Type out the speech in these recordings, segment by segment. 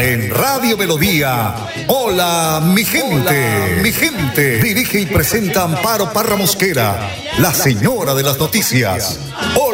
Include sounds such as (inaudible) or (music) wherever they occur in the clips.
En Radio Melodía. Hola, mi gente. mi gente. Dirige y presenta Amparo Parra Mosquera, la señora de las noticias. Hola,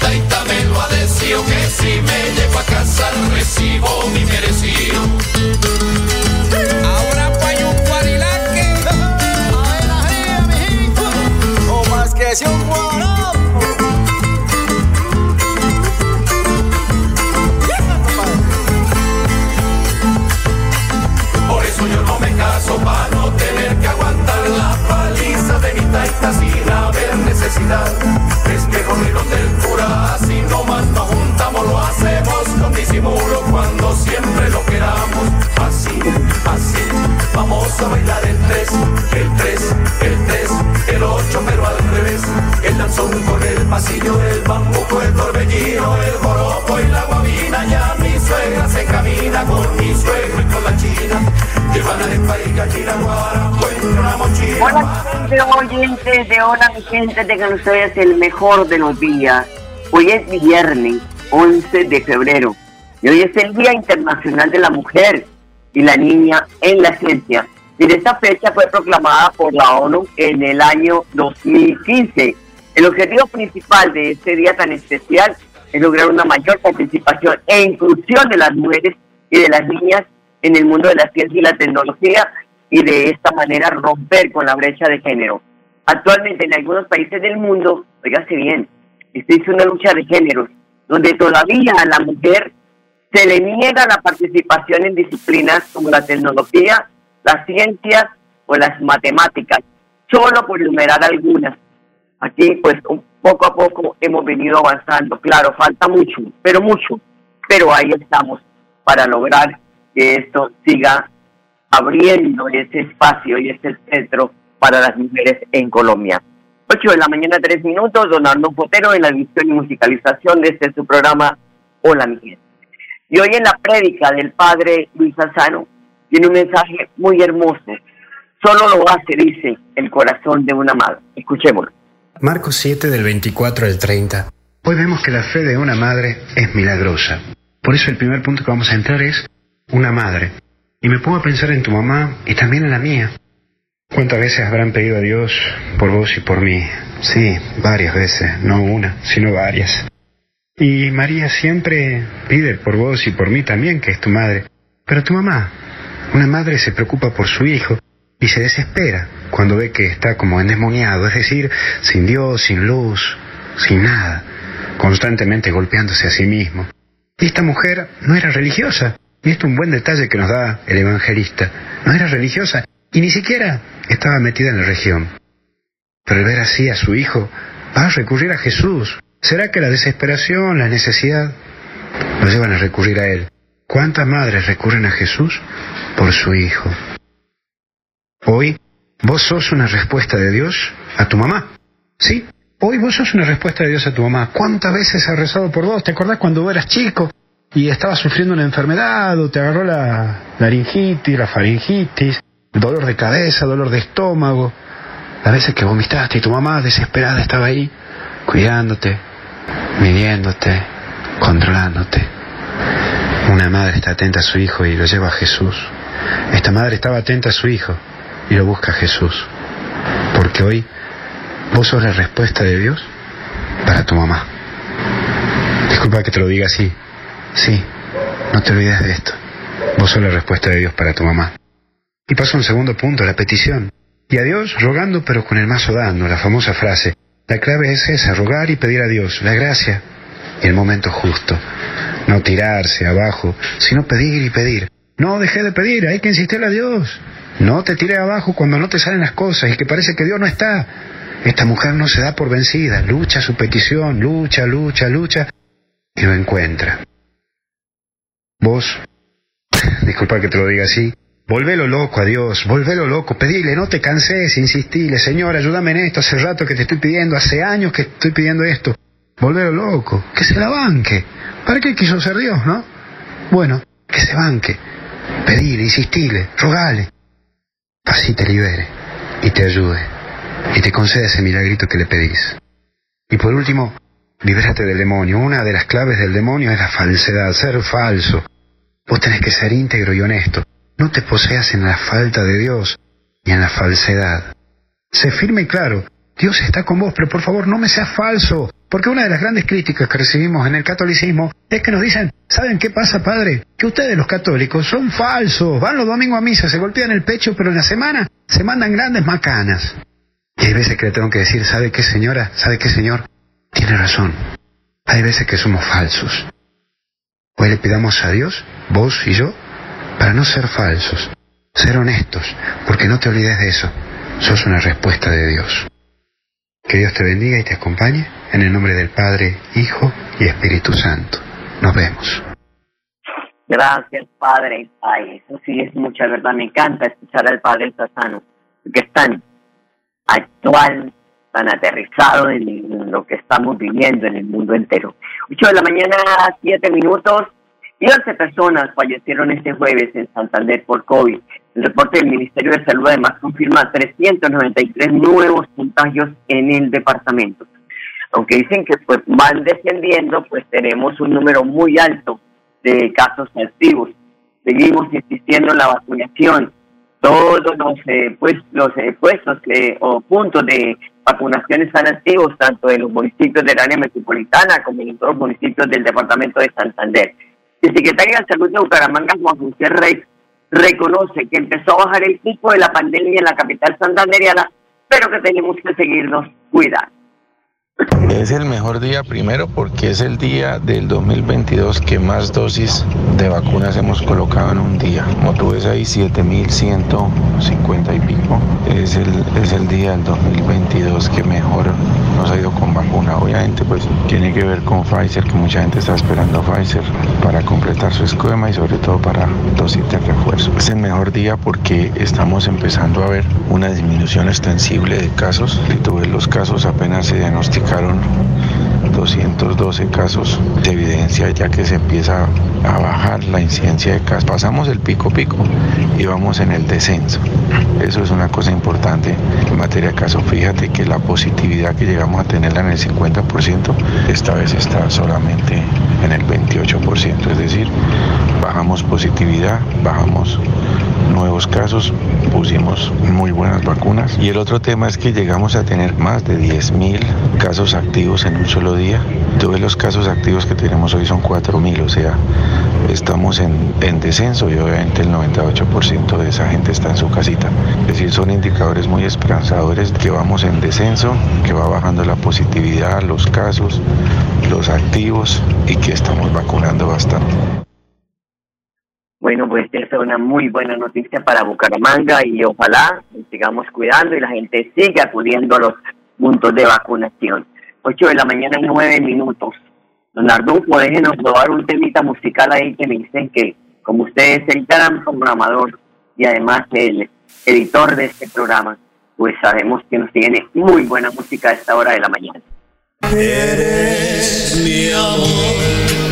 Taita me lo ha decido que si me llevo a casa recibo mi merecido. Ahora pa' un guarilaque. La ría, mijito. O más que si un guarapo. Por eso yo no me caso para no tener que aguantar la paliza de mi taita sin haber necesidad. Así, vamos a bailar el tres, el tres, el tres, el ocho, pero al revés. El danzón con el pasillo, el bambuco, el torbellino, el joropo y la guabina. Ya mi suegra se camina con mi suegro y con la china. Llevan arepa y gallina, guarapo en una mochila. Hola, gente oyentes de Hola, mi gente, tengan ustedes el mejor de los días. Hoy es viernes 11 de febrero y hoy es el Día Internacional de la Mujer y la Niña en la Ciencia. Y esta fecha fue proclamada por la ONU en el año 2015. El objetivo principal de este día tan especial es lograr una mayor participación e inclusión de las mujeres y de las niñas en el mundo de la ciencia y la tecnología y de esta manera romper con la brecha de género. Actualmente en algunos países del mundo, oígase bien, existe una lucha de géneros donde todavía la mujer se le niega la participación en disciplinas como la tecnología, las ciencias o las matemáticas, solo por enumerar algunas. Aquí, pues, poco a poco hemos venido avanzando. Claro, falta mucho, pero mucho. Pero ahí estamos para lograr que esto siga abriendo ese espacio y ese centro para las mujeres en Colombia. 8 de la mañana, 3 minutos, don Arno Potero en la edición y musicalización de este su programa Hola mi gente. Y hoy en la prédica del padre Luis Azano tiene un mensaje muy hermoso. Solo lo hace, dice, el corazón de una madre. Escuchémoslo. Marcos 7 del 24 al 30. Hoy vemos que la fe de una madre es milagrosa. Por eso el primer punto que vamos a entrar es una madre. Y me pongo a pensar en tu mamá y también en la mía. ¿Cuántas veces habrán pedido a Dios por vos y por mí? Sí, varias veces, no una, sino varias. Y María siempre pide por vos y por mí también, que es tu madre. Pero tu mamá, una madre se preocupa por su hijo y se desespera cuando ve que está como endemoniado, es decir, sin Dios, sin luz, sin nada, constantemente golpeándose a sí mismo. Y esta mujer no era religiosa, y esto es un buen detalle que nos da el evangelista, no era religiosa y ni siquiera estaba metida en la región. Pero al ver así a su hijo, va a recurrir a Jesús. ¿Será que la desesperación, la necesidad, lo llevan a recurrir a Él? ¿Cuántas madres recurren a Jesús por su hijo? Hoy, vos sos una respuesta de Dios a tu mamá. ¿Sí? Hoy vos sos una respuesta de Dios a tu mamá. ¿Cuántas veces ha rezado por vos? ¿Te acordás cuando eras chico y estabas sufriendo una enfermedad o te agarró la laringitis, la faringitis, dolor de cabeza, dolor de estómago? Las veces que vomitaste y tu mamá desesperada estaba ahí, cuidándote, midiéndote, controlándote. Una madre está atenta a su hijo y lo lleva a Jesús. Esta madre estaba atenta a su hijo y lo busca a Jesús. Porque hoy vos sos la respuesta de Dios para tu mamá. Disculpa que te lo diga así. Sí, no te olvides de esto. Vos sos la respuesta de Dios para tu mamá. Y paso a un segundo punto, la petición. Y a Dios rogando pero con el mazo dando, la famosa frase. La clave es esa, rogar y pedir a Dios la gracia y el momento justo. No tirarse abajo, sino pedir y pedir. No dejé de pedir, hay que insistirle a Dios. No te tires abajo cuando no te salen las cosas y que parece que Dios no está. Esta mujer no se da por vencida, lucha su petición, lucha, lucha, lucha y lo encuentra. Vos, (laughs) disculpa que te lo diga así, volvelo loco a Dios, volvelo loco, pedile, no te canses, insistile, Señor, ayúdame en esto, hace rato que te estoy pidiendo, hace años que estoy pidiendo esto, volvelo loco, que se la banque. ¿Para qué quiso ser Dios, no? Bueno, que se banque, pedile, insistile, rogale, así te libere y te ayude y te concede ese milagrito que le pedís. Y por último, libérate del demonio. Una de las claves del demonio es la falsedad, ser falso. Vos tenés que ser íntegro y honesto. No te poseas en la falta de Dios y en la falsedad. Sé firme y claro. Dios está con vos, pero por favor no me seas falso. Porque una de las grandes críticas que recibimos en el catolicismo es que nos dicen, ¿saben qué pasa, padre? Que ustedes los católicos son falsos. Van los domingos a misa, se golpean el pecho, pero en la semana se mandan grandes macanas. Y hay veces que le tengo que decir, ¿sabe qué señora? ¿Sabe qué señor? Tiene razón. Hay veces que somos falsos. Hoy le pidamos a Dios, vos y yo, para no ser falsos, ser honestos, porque no te olvides de eso. Sos una respuesta de Dios. Que Dios te bendiga y te acompañe en el nombre del Padre, Hijo y Espíritu Santo. Nos vemos. Gracias, Padre. Ay, eso sí es mucha verdad. Me encanta escuchar al Padre Sassano, que es tan actual, tan aterrizado en lo que estamos viviendo en el mundo entero. 8 de la mañana, 7 minutos, 11 personas fallecieron este jueves en Santander por COVID. El reporte del Ministerio de Salud además confirma 393 nuevos contagios en el departamento. Aunque dicen que pues van descendiendo, pues tenemos un número muy alto de casos activos. Seguimos insistiendo en la vacunación todos los, eh, pues, los eh, puestos o puntos de vacunación están activos tanto en los municipios del área metropolitana como en otros municipios del departamento de Santander. El secretario de Salud de Bucaramanga, Juan José Rey, reconoce que empezó a bajar el pico de la pandemia en la capital santanderiana, pero que tenemos que seguirnos cuidando. Es el mejor día primero porque es el día del 2022 que más dosis de vacunas hemos colocado en un día. Como tú ves ahí 7.150 y pico. Es el, es el día del 2022 que mejor nos ha ido con vacuna. Obviamente pues tiene que ver con Pfizer, que mucha gente está esperando Pfizer para completar su esquema y sobre todo para dosis de refuerzo. Es el mejor día porque estamos empezando a ver una disminución extensible de casos. Tú ves los casos apenas se diagnostican 212 casos de evidencia ya que se empieza a bajar la incidencia de casos. Pasamos el pico pico y vamos en el descenso. Eso es una cosa importante en materia de casos. Fíjate que la positividad que llegamos a tenerla en el 50%, esta vez está solamente en el 28%. Es decir, bajamos positividad, bajamos nuevos casos, pusimos muy buenas vacunas. Y el otro tema es que llegamos a tener más de 10.000 casos activos en un solo día. Todos los casos activos que tenemos hoy son 4.000, o sea, estamos en, en descenso y obviamente el 98% de esa gente está en su casita. Es decir, son indicadores muy esperanzadores que vamos en descenso, que va bajando la positividad, los casos, los activos y que estamos vacunando bastante. Bueno, pues esta es una muy buena noticia para Bucaramanga y ojalá sigamos cuidando y la gente siga acudiendo a los puntos de vacunación. 8 de la mañana y 9 minutos. Don Ardufo, déjenos robar un temita musical ahí que me dicen que, como usted es el gran programador y además el editor de este programa, pues sabemos que nos tiene muy buena música a esta hora de la mañana. Eres mi amor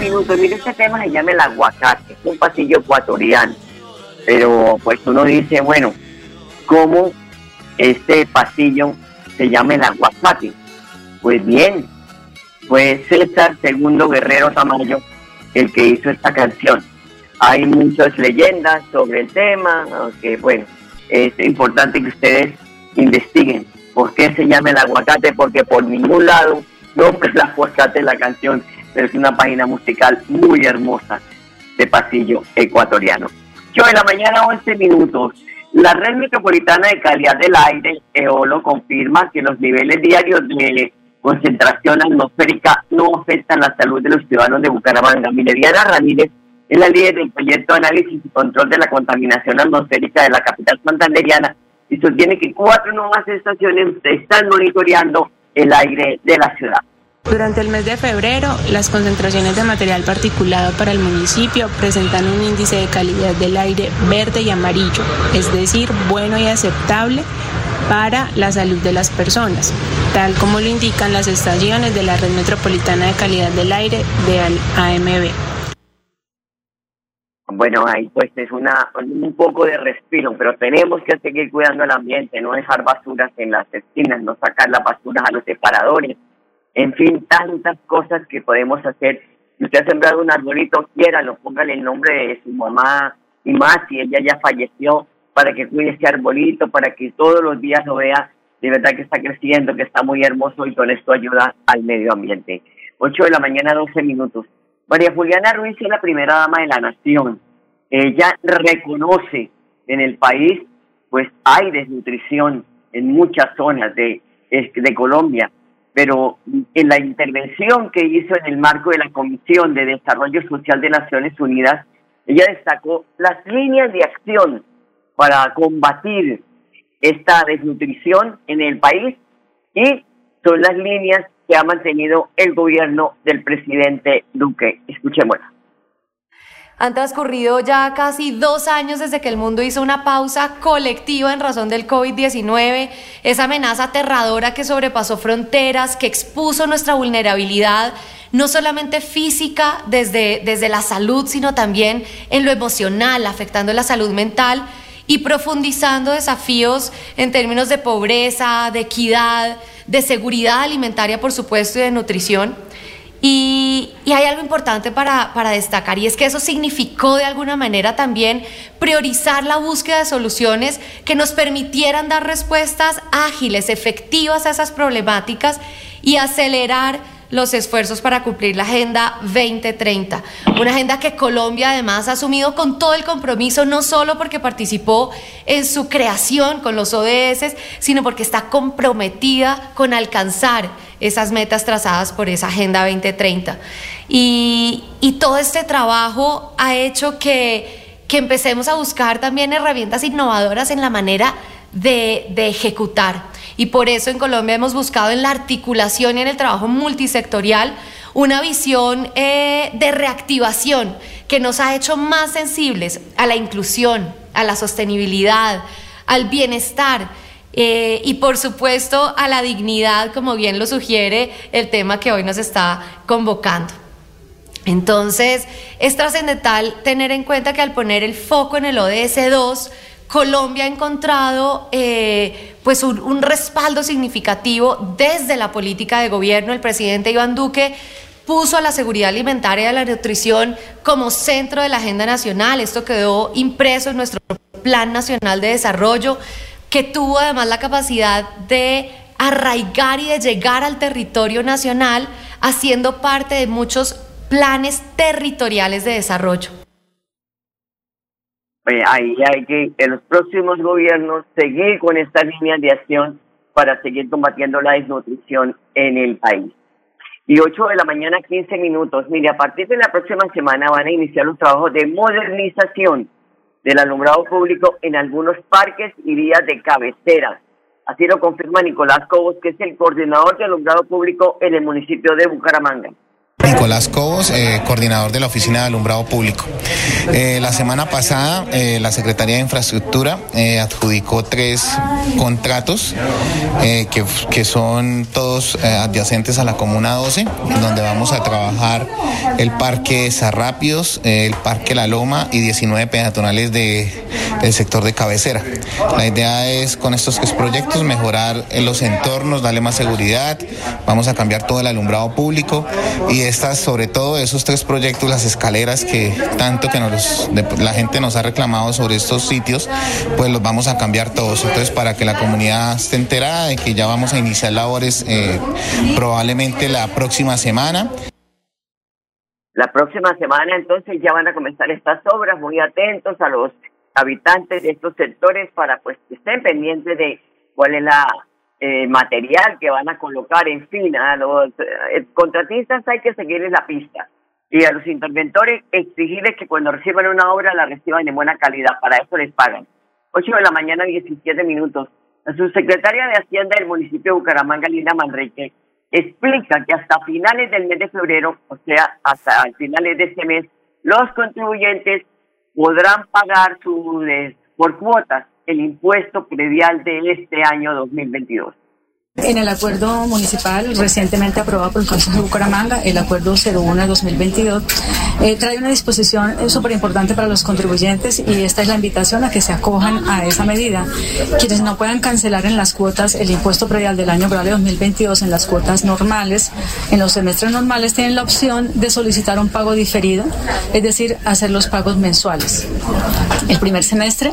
minutos. Mire, este tema se llama el aguacate, un pasillo ecuatoriano. Pero pues uno dice, bueno, ¿cómo este pasillo se llama el aguacate? Pues bien, fue César Segundo Guerrero Tamayo el que hizo esta canción. Hay muchas leyendas sobre el tema, aunque bueno, es importante que ustedes investiguen por qué se llama el aguacate, porque por ningún lado nombra el aguacate la canción, pero es una página musical muy hermosa de pasillo ecuatoriano. 8 de la mañana, 11 minutos. La Red Metropolitana de Calidad del Aire, EOLO, confirma que los niveles diarios de concentración atmosférica no afectan la salud de los ciudadanos de Bucaramanga. Mileriana Ramírez es la líder del proyecto de análisis y control de la contaminación atmosférica de la capital santanderiana y sostiene que cuatro nuevas estaciones están monitoreando el aire de la ciudad. Durante el mes de febrero, las concentraciones de material particulado para el municipio presentan un índice de calidad del aire verde y amarillo, es decir, bueno y aceptable para la salud de las personas, tal como lo indican las estaciones de la Red Metropolitana de Calidad del Aire de AMB. Bueno, ahí pues es una un poco de respiro, pero tenemos que seguir cuidando el ambiente, no dejar basuras en las esquinas, no sacar las basuras a los separadores, en fin, tantas cosas que podemos hacer. Si usted ha sembrado un arbolito, quiéralo, póngale el nombre de su mamá y más si ella ya falleció, para que cuide ese arbolito, para que todos los días lo vea de verdad que está creciendo, que está muy hermoso y con esto ayuda al medio ambiente. 8 de la mañana, 12 minutos. María Juliana Ruiz es la primera dama de la nación. Ella reconoce en el país, pues hay desnutrición en muchas zonas de Colombia, pero en la intervención que hizo en el marco de la Comisión de Desarrollo Social de Naciones Unidas, ella destacó las líneas de acción para combatir esta desnutrición en el país y son las líneas que ha mantenido el gobierno del presidente Duque. Escuchémosla. Han transcurrido ya casi dos años desde que el mundo hizo una pausa colectiva en razón del COVID-19, esa amenaza aterradora que sobrepasó fronteras, que expuso nuestra vulnerabilidad, no solamente física desde, desde la salud, sino también en lo emocional, afectando la salud mental y profundizando desafíos en términos de pobreza, de equidad, de seguridad alimentaria, por supuesto, y de nutrición. Y, hay algo importante para, para, destacar y es que eso significó de alguna manera también priorizar la búsqueda de soluciones que nos permitieran dar respuestas ágiles, efectivas a esas problemáticas y acelerar los esfuerzos para cumplir la Agenda 2030. Una agenda que Colombia además ha asumido con todo el compromiso, no solo porque participó en su creación con los ODS, sino porque está comprometida con alcanzar esas metas trazadas por esa Agenda 2030. Y, y todo este trabajo ha hecho que, que, empecemos a buscar también herramientas innovadoras en la manera de, de ejecutar. Y por eso en Colombia hemos buscado en la articulación y en el trabajo multisectorial una visión eh, de reactivación que nos ha hecho más sensibles a la inclusión, a la sostenibilidad, al bienestar eh, y por supuesto a la dignidad, como bien lo sugiere el tema que hoy nos está convocando. Entonces, es trascendental tener en cuenta que al poner el foco en el ODS 2, Colombia ha encontrado eh, pues un, un, respaldo significativo desde la política de gobierno. El presidente Iván Duque puso a la seguridad alimentaria y a la nutrición como centro de la agenda nacional. Esto quedó impreso en nuestro Plan Nacional de Desarrollo, que tuvo además la capacidad de arraigar y de llegar al territorio nacional, haciendo parte de muchos planes territoriales de desarrollo. eh, ahí hay que en los próximos gobiernos seguir con esta línea de acción para seguir combatiendo la desnutrición en el país. Y 8 de la mañana, 15 minutos. Mire, a partir de la próxima semana van a iniciar los trabajos de modernización del alumbrado público en algunos parques y vías de cabecera. Así lo confirma Nicolás Cobos, que es el coordinador de alumbrado público en el municipio de Bucaramanga. Nicolás Cobos, eh, coordinador de la Oficina de Alumbrado Público. Eh, la semana pasada, eh, la Secretaría de Infraestructura adjudicó tres contratos que, son todos adyacentes a la Comuna 12, donde vamos a trabajar el Parque Zarrápidos, el Parque La Loma y 19 peatonales de, del sector de cabecera. La idea es, con estos tres proyectos, mejorar los entornos, darle más seguridad, vamos a cambiar todo el alumbrado público y sobre todo esos tres proyectos, las escaleras que tanto que nos, la gente nos ha reclamado sobre estos sitios, pues los vamos a cambiar todos. Entonces, para que la comunidad esté enterada de que ya vamos a iniciar labores eh, probablemente la próxima semana. La próxima semana entonces ya van a comenzar estas obras, muy atentos a los habitantes de estos sectores para pues que estén pendientes de cuál es la eh, material que van a colocar, en fin, a los eh, contratistas hay que seguirles la pista y a los interventores exigirles que cuando reciban una obra la reciban en buena calidad, para eso les pagan. 8 de la mañana, 17 minutos. La subsecretaria de Hacienda del municipio de Bucaramanga, Linda Manrique, explica que hasta finales del mes de febrero, o sea, hasta finales de este mes, los contribuyentes podrán pagar su, por cuotas el impuesto predial de este año 2022. En el acuerdo municipal recientemente aprobado por el Consejo de Bucaramanga, el acuerdo 01 2022, eh, trae una disposición súper importante para los contribuyentes y esta es la invitación a que se acojan a esa medida. Quienes no puedan cancelar en las cuotas el impuesto predial del año de 2022 en las cuotas normales, en los semestres normales, tienen la opción de solicitar un pago diferido, es decir, hacer los pagos mensuales. El primer semestre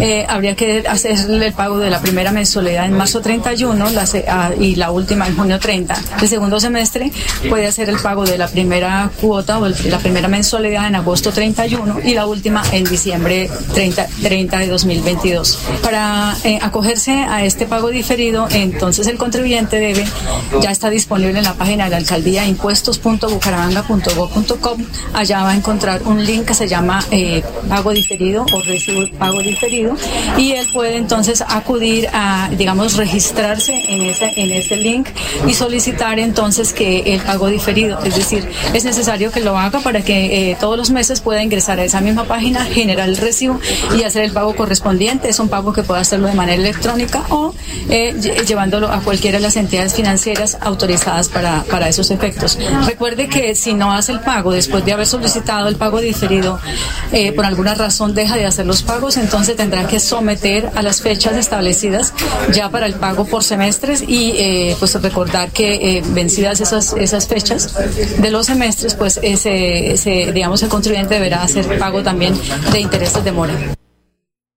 eh, habría que hacer el pago de la primera mensualidad en marzo 31, las Ah, y la última en junio 30. El segundo semestre puede hacer el pago de la primera cuota o la primera mensualidad en agosto 31 y la última en diciembre 30, 30 de 2022. Para eh, acogerse a este pago diferido, entonces el contribuyente debe, ya está disponible en la página de la alcaldía impuestos.bucaramanga.gov.com. Allá va a encontrar un link que se llama eh, pago diferido o recibo pago diferido y él puede entonces acudir a, digamos, registrarse en ese, en ese link y solicitar entonces que el pago diferido. Es decir, es necesario que lo haga para que eh, todos los meses pueda ingresar a esa misma página, generar el recibo y hacer el pago correspondiente. Es un pago que puede hacerlo de manera electrónica o eh, llevándolo a cualquiera de las entidades financieras autorizadas para, para esos efectos. Recuerde que si no hace el pago después de haber solicitado el pago diferido, eh, por alguna razón deja de hacer los pagos, entonces tendrá que someter a las fechas establecidas ya para el pago por semestre y eh, pues recordar que eh, vencidas esas, esas fechas de los semestres, pues ese, ese, digamos, el contribuyente deberá hacer pago también de intereses de mora.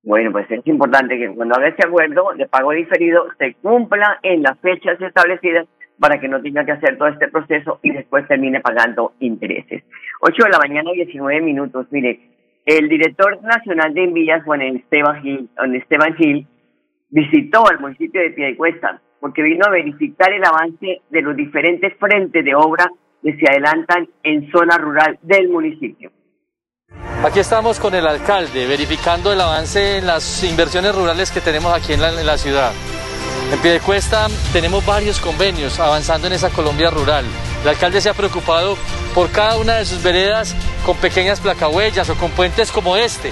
Bueno, pues es importante que cuando haga ese acuerdo de pago diferido se cumpla en las fechas establecidas para que no tenga que hacer todo este proceso y después termine pagando intereses. 8 de la mañana, 19 minutos. Mire, el director nacional de envías, Juan Esteban Gil, Esteban Gil visitó al municipio de Piedecuesta porque vino a verificar el avance de los diferentes frentes de obra que se adelantan en zona rural del municipio. Aquí estamos con el alcalde verificando el avance en las inversiones rurales que tenemos aquí en la, ciudad. En Piedecuesta tenemos varios convenios avanzando en esa Colombia rural. El alcalde se ha preocupado por cada una de sus veredas con pequeñas placahuellas o con puentes como este,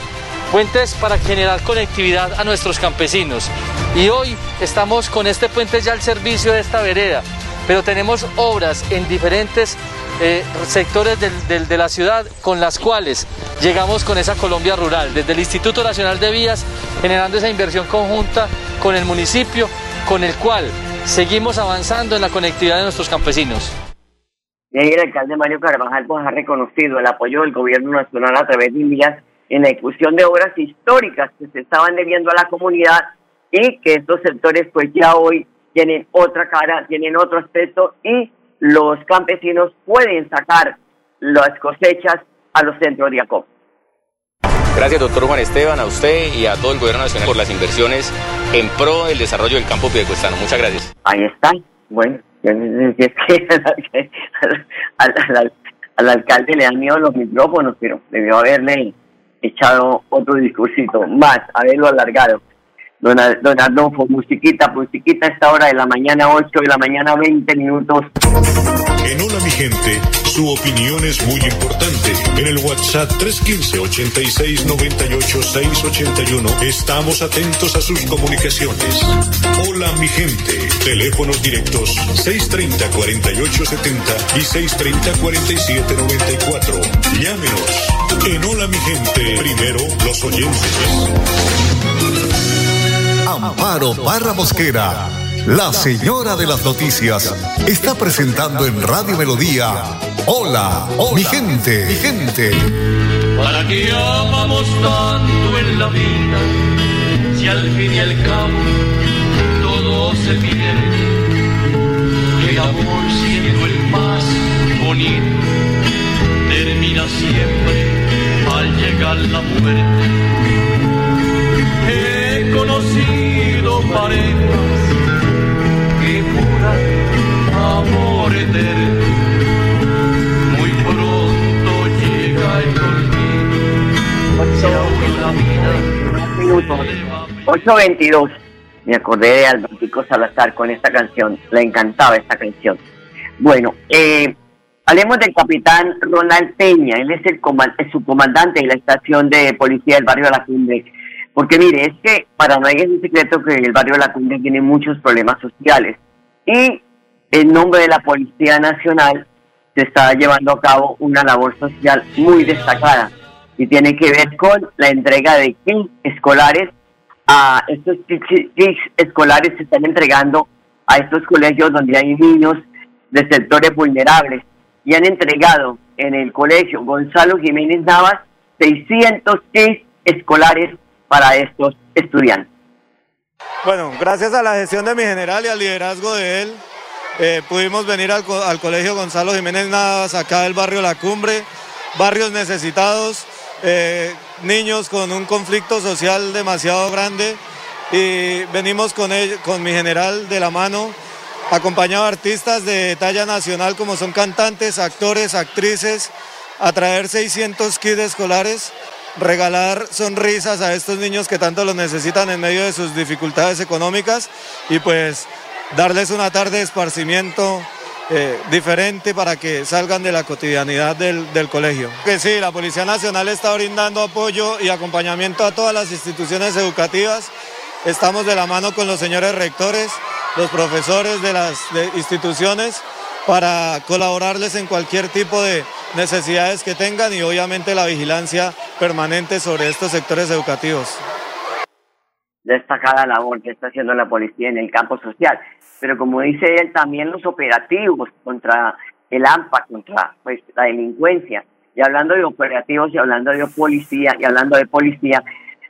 puentes para generar conectividad a nuestros campesinos. Y hoy estamos con este puente ya al servicio de esta vereda, pero tenemos obras en diferentes eh, sectores de la ciudad con las cuales llegamos con esa Colombia rural, desde el Instituto Nacional de Vías, generando esa inversión conjunta con el municipio, con el cual seguimos avanzando en la conectividad de nuestros campesinos. Y ahí el alcalde Mario Carvajal pues, ha reconocido el apoyo del gobierno nacional a través de vías en la ejecución de obras históricas que se estaban debiendo a la comunidad y que estos sectores pues ya hoy tienen otra cara, tienen otro aspecto y los campesinos pueden sacar las cosechas a los centros de acopio. Gracias, doctor Juan Esteban, a usted y a todo el gobierno nacional por las inversiones en pro del desarrollo del campo piedecuestano. Muchas gracias. Ahí están. Bueno, es que (laughs) al, al- al alcalde le han miedo los micrófonos, pero debió haberle echado otro discursito más, haberlo alargado. Don, Arnulfo, musiquita, musiquita esta hora de la mañana, 8 de la mañana, 20 minutos. En Hola mi gente, su opinión es muy importante. En el WhatsApp 315-8698-681 estamos atentos a sus comunicaciones. Hola mi gente, teléfonos directos 630-4870 y 630-4794. Llámenos. En Hola mi gente, primero los oyentes. Amparo Barra Mosquera, la señora de las noticias, está presentando en Radio Melodía. Hola, mi gente, mi gente. ¿Para qué amamos tanto en la vida? Si al fin y al cabo todo se pierde. El amor siendo el más bonito termina siempre al llegar la muerte. He conocido parejas que juran amor eterno. Muy pronto llega el olvido. Y aún la vida minutos. 8.22. Me acordé de Albertico Salazar con esta canción. Le encantaba esta canción. Bueno, eh, hablemos del capitán Ronald Peña. Él es el coman- es su comandante de la estación de policía del barrio de La Cumbre. Porque mire, es que para nadie es un secreto que el barrio de La Cumbre tiene muchos problemas sociales. Y en nombre de la Policía Nacional se está llevando a cabo una labor social muy destacada. Y tiene que ver con la entrega de kits escolares. A estos kits escolares se están entregando a estos colegios donde hay niños de sectores vulnerables. Y han entregado en el colegio Gonzalo Jiménez Navas 600 kits escolares para estos estudiantes. Bueno, gracias a la gestión de mi general y al liderazgo de él, eh, pudimos venir al, co- al Colegio Gonzalo Jiménez Navas, acá del barrio La Cumbre, barrios necesitados, eh, niños con un conflicto social demasiado grande. Y venimos con, él- con mi general de la mano, acompañado de artistas de talla nacional como son cantantes, actores, actrices, a traer 600 kits escolares regalar sonrisas a estos niños que tanto lo necesitan en medio de sus dificultades económicas y pues darles una tarde de esparcimiento eh, diferente para que salgan de la cotidianidad del, del colegio. Que sí, la Policía Nacional está brindando apoyo y acompañamiento a todas las instituciones educativas. Estamos de la mano con los señores rectores, los profesores de las instituciones para colaborarles en cualquier tipo de necesidades que tengan y obviamente la vigilancia permanente sobre estos sectores educativos. destacada labor que está haciendo la policía en el campo social. Pero como dice él, también los operativos contra el AMPA, contra pues, la delincuencia. Y hablando de operativos y hablando de policía y hablando de policía,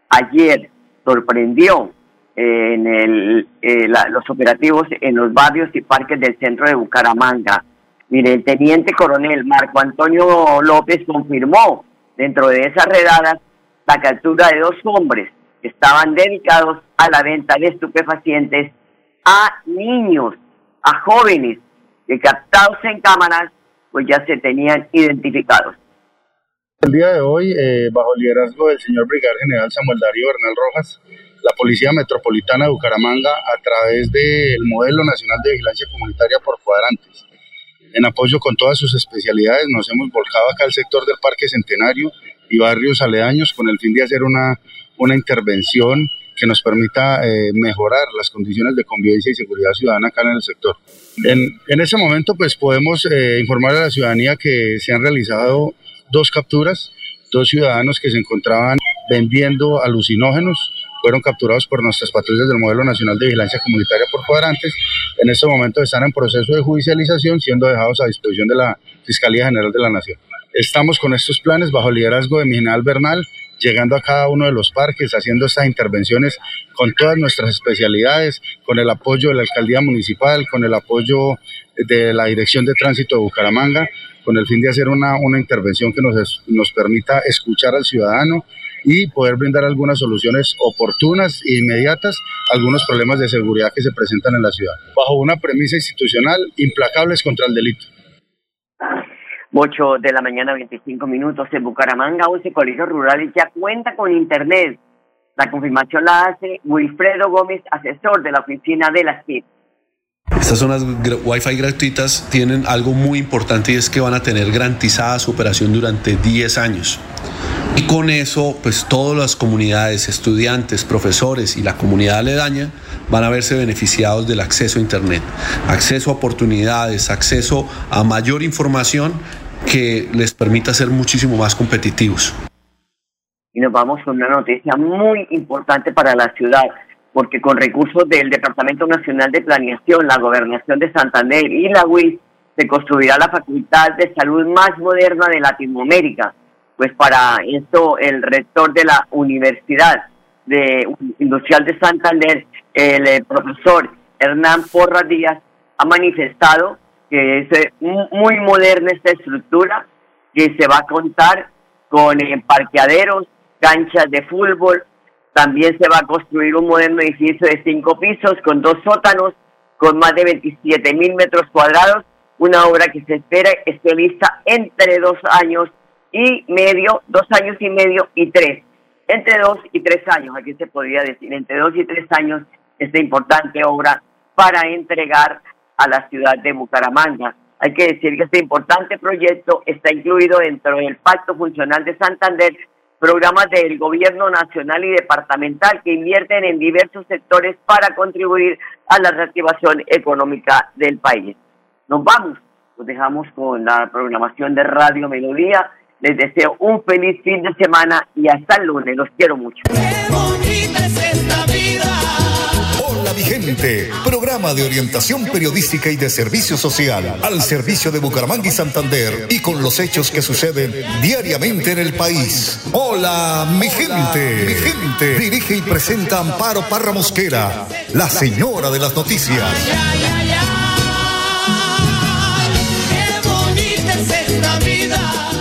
ayer sorprendió eh, en el, eh, los operativos en los barrios y parques del centro de Bucaramanga. Mire, el teniente coronel Marco Antonio López confirmó dentro de esas redadas la captura de dos hombres que estaban dedicados a la venta de estupefacientes a niños, a jóvenes, que captados en cámaras, pues ya se tenían identificados. El día de hoy, eh, bajo el liderazgo del señor Brigadier General Samuel Darío Bernal Rojas, la Policía Metropolitana de Bucaramanga, a través del Modelo Nacional de Vigilancia Comunitaria por Cuadrantes, en apoyo con todas sus especialidades, nos hemos volcado acá al sector del Parque Centenario y barrios aledaños con el fin de hacer una, una intervención que nos permita eh, mejorar las condiciones de convivencia y seguridad ciudadana acá en el sector. En, en ese momento, pues podemos eh, informar a la ciudadanía que se han realizado dos capturas, dos ciudadanos que se encontraban vendiendo alucinógenos, fueron capturados por nuestras patrullas del Modelo Nacional de Vigilancia Comunitaria por cuadrantes. En este momento están en proceso de judicialización, siendo dejados a disposición de la Fiscalía General de la Nación. Estamos con estos planes bajo el liderazgo de mi general Bernal, llegando a cada uno de los parques, haciendo estas intervenciones con todas nuestras especialidades, con el apoyo de la alcaldía municipal, con el apoyo de la Dirección de Tránsito de Bucaramanga, con el fin de hacer una, una intervención que nos, nos permita escuchar al ciudadano y poder brindar algunas soluciones oportunas e inmediatas a algunos problemas de seguridad que se presentan en la ciudad, bajo una premisa institucional implacables contra el delito. 8 de la mañana, 25 minutos. En Bucaramanga, 11 colegios rurales ya cuenta con Internet. La confirmación la hace Wilfredo Gómez, asesor de la oficina de las TIC. Estas zonas Wi-Fi gratuitas tienen algo muy importante y es que van a tener garantizada su operación durante 10 años. Y con eso, pues todas las comunidades, estudiantes, profesores y la comunidad aledaña van a verse beneficiados del acceso a Internet, acceso a oportunidades, acceso a mayor información que les permita ser muchísimo más competitivos. Y nos vamos con una noticia muy importante para la ciudad, porque con recursos del Departamento Nacional de Planeación, la Gobernación de Santander y la UIS, se construirá la Facultad de Salud más moderna de Latinoamérica. Pues para esto el rector de la Universidad Industrial de Santander, el eh, profesor Hernán Porra Díaz, ha manifestado que es eh, muy moderna esta estructura, que se va a contar con eh, parqueaderos, canchas de fútbol, también se va a construir un moderno edificio de cinco pisos con dos sótanos, con más de 27 mil metros cuadrados, una obra que se espera esté lista entre dos años y medio, dos años y medio y tres. Entre dos y tres años, aquí se podría decir, entre dos y tres años, esta importante obra para entregar a la ciudad de Bucaramanga. Hay que decir que este importante proyecto está incluido dentro del Pacto Funcional de Santander, programas del gobierno nacional y departamental que invierten en diversos sectores para contribuir a la reactivación económica del país. Nos vamos, nos dejamos con la programación de Radio Melodía. Les deseo un feliz fin de semana y hasta el lunes. Los quiero mucho. Hola Vigente, programa de orientación periodística y de servicio social al servicio de Bucaramanga y Santander y con los hechos que suceden diariamente en el país. Hola mi gente, mi gente. Dirige y presenta Amparo Parra Mosquera, la señora de las noticias. Qué bonita es esta vida.